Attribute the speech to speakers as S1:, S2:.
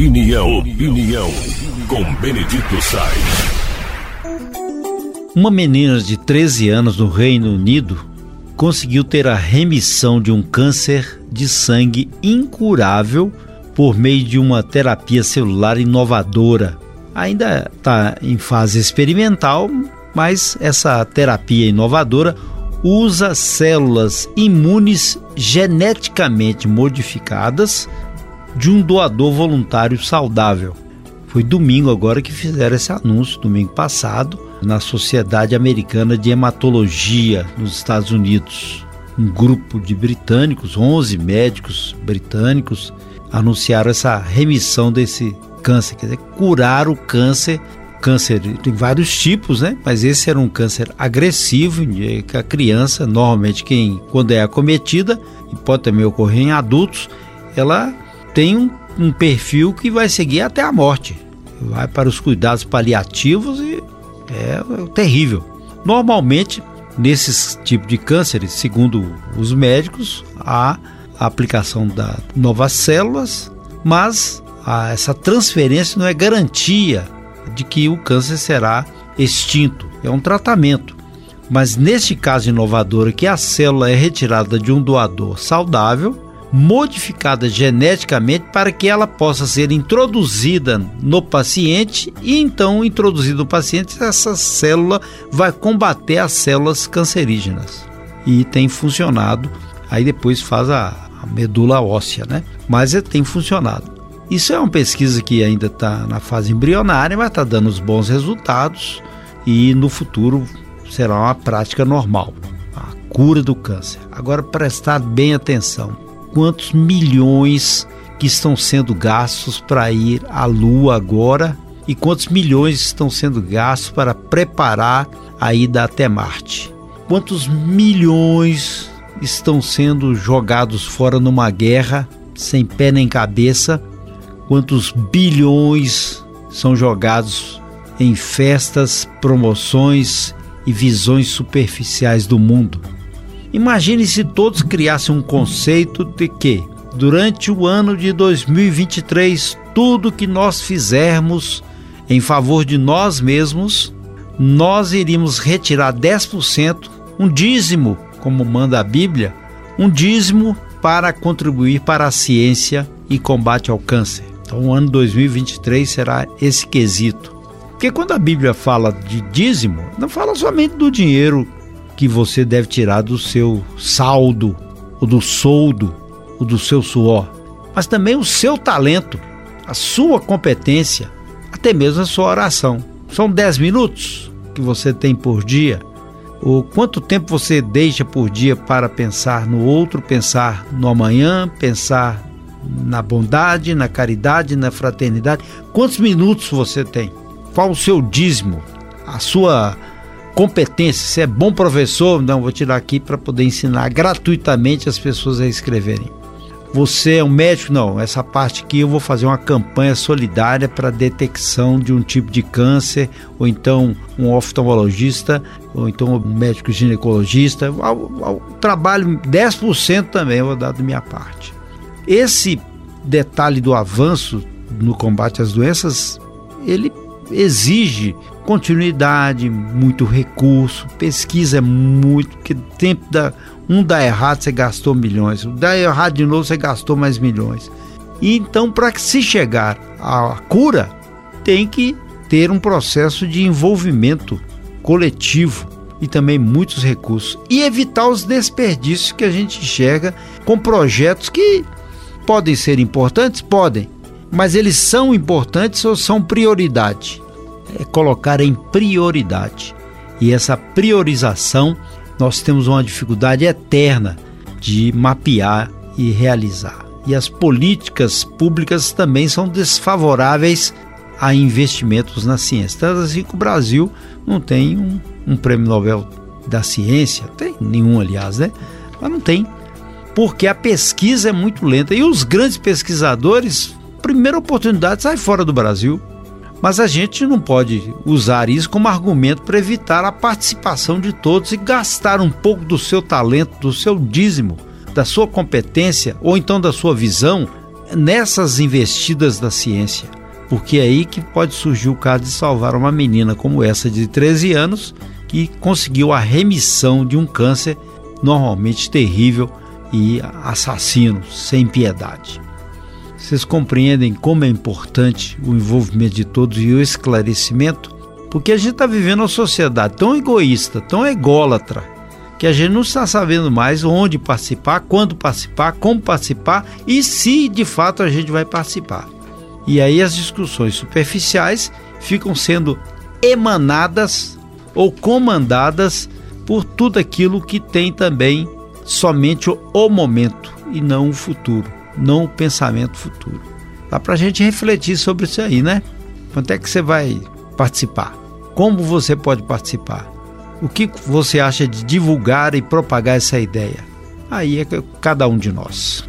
S1: Opinião, opinião, com Benedito Sainz.
S2: Uma menina de 13 anos no Reino Unido conseguiu ter a remissão de um câncer de sangue incurável por meio de uma terapia celular inovadora. Ainda está em fase experimental, mas essa terapia inovadora usa células imunes geneticamente modificadas de um doador voluntário saudável. Foi domingo agora que fizeram esse anúncio, domingo passado, na Sociedade Americana de Hematologia nos Estados Unidos. Um grupo de britânicos, 11 médicos britânicos, anunciaram essa remissão desse câncer, quer dizer, curar o câncer câncer tem vários tipos, né? Mas esse era um câncer agressivo, que a criança, normalmente quem quando é acometida, e pode também ocorrer em adultos, ela tem um, um perfil que vai seguir até a morte. Vai para os cuidados paliativos e é, é terrível. Normalmente, nesses tipos de cânceres, segundo os médicos, há a aplicação da novas células, mas a, essa transferência não é garantia de que o câncer será extinto. É um tratamento. Mas neste caso inovador, que a célula é retirada de um doador saudável, modificada geneticamente para que ela possa ser introduzida no paciente e então introduzida no paciente essa célula vai combater as células cancerígenas. E tem funcionado. Aí depois faz a, a medula óssea né? Mas é, tem funcionado. Isso é uma pesquisa que ainda está na fase embrionária, mas está dando os bons resultados e no futuro será uma prática normal a cura do câncer. Agora, prestar bem atenção: quantos milhões que estão sendo gastos para ir à Lua agora e quantos milhões estão sendo gastos para preparar a ida até Marte? Quantos milhões estão sendo jogados fora numa guerra sem pé nem cabeça quantos bilhões são jogados em festas, promoções e visões superficiais do mundo. Imagine se todos criassem um conceito de que, durante o ano de 2023, tudo que nós fizermos em favor de nós mesmos, nós iríamos retirar 10%, um dízimo, como manda a Bíblia, um dízimo para contribuir para a ciência e combate ao câncer. Então, o ano 2023 será esse quesito. Porque quando a Bíblia fala de dízimo, não fala somente do dinheiro que você deve tirar do seu saldo, ou do soldo, ou do seu suor, mas também o seu talento, a sua competência, até mesmo a sua oração. São 10 minutos que você tem por dia. Ou quanto tempo você deixa por dia para pensar no outro, pensar no amanhã, pensar na bondade, na caridade, na fraternidade. Quantos minutos você tem? Qual o seu dízimo? A sua competência? Se é bom professor, não, vou tirar aqui para poder ensinar gratuitamente as pessoas a escreverem. Você é um médico? Não, essa parte aqui eu vou fazer uma campanha solidária para detecção de um tipo de câncer, ou então um oftalmologista, ou então um médico ginecologista. trabalho 10% também eu vou dar da minha parte. Esse detalhe do avanço no combate às doenças, ele exige continuidade, muito recurso, pesquisa é muito, que tempo da um dá errado você gastou milhões, dá errado de novo você gastou mais milhões. E então para se chegar à cura, tem que ter um processo de envolvimento coletivo e também muitos recursos e evitar os desperdícios que a gente enxerga com projetos que podem ser importantes? Podem. Mas eles são importantes ou são prioridade? É colocar em prioridade. E essa priorização nós temos uma dificuldade eterna de mapear e realizar. E as políticas públicas também são desfavoráveis a investimentos na ciência. Tanto assim que o Brasil não tem um, um prêmio Nobel da ciência, tem nenhum, aliás, né? Mas não tem porque a pesquisa é muito lenta e os grandes pesquisadores, primeira oportunidade, sai fora do Brasil. Mas a gente não pode usar isso como argumento para evitar a participação de todos e gastar um pouco do seu talento, do seu dízimo, da sua competência ou então da sua visão nessas investidas da ciência, porque é aí que pode surgir o caso de salvar uma menina como essa de 13 anos que conseguiu a remissão de um câncer normalmente terrível e assassino, sem piedade. Vocês compreendem como é importante o envolvimento de todos e o esclarecimento? Porque a gente está vivendo uma sociedade tão egoísta, tão ególatra, que a gente não está sabendo mais onde participar, quando participar, como participar e se de fato a gente vai participar. E aí as discussões superficiais ficam sendo emanadas ou comandadas por tudo aquilo que tem também somente o momento e não o futuro, não o pensamento futuro. Dá para a gente refletir sobre isso aí, né? Quanto é que você vai participar? Como você pode participar? O que você acha de divulgar e propagar essa ideia? Aí é cada um de nós.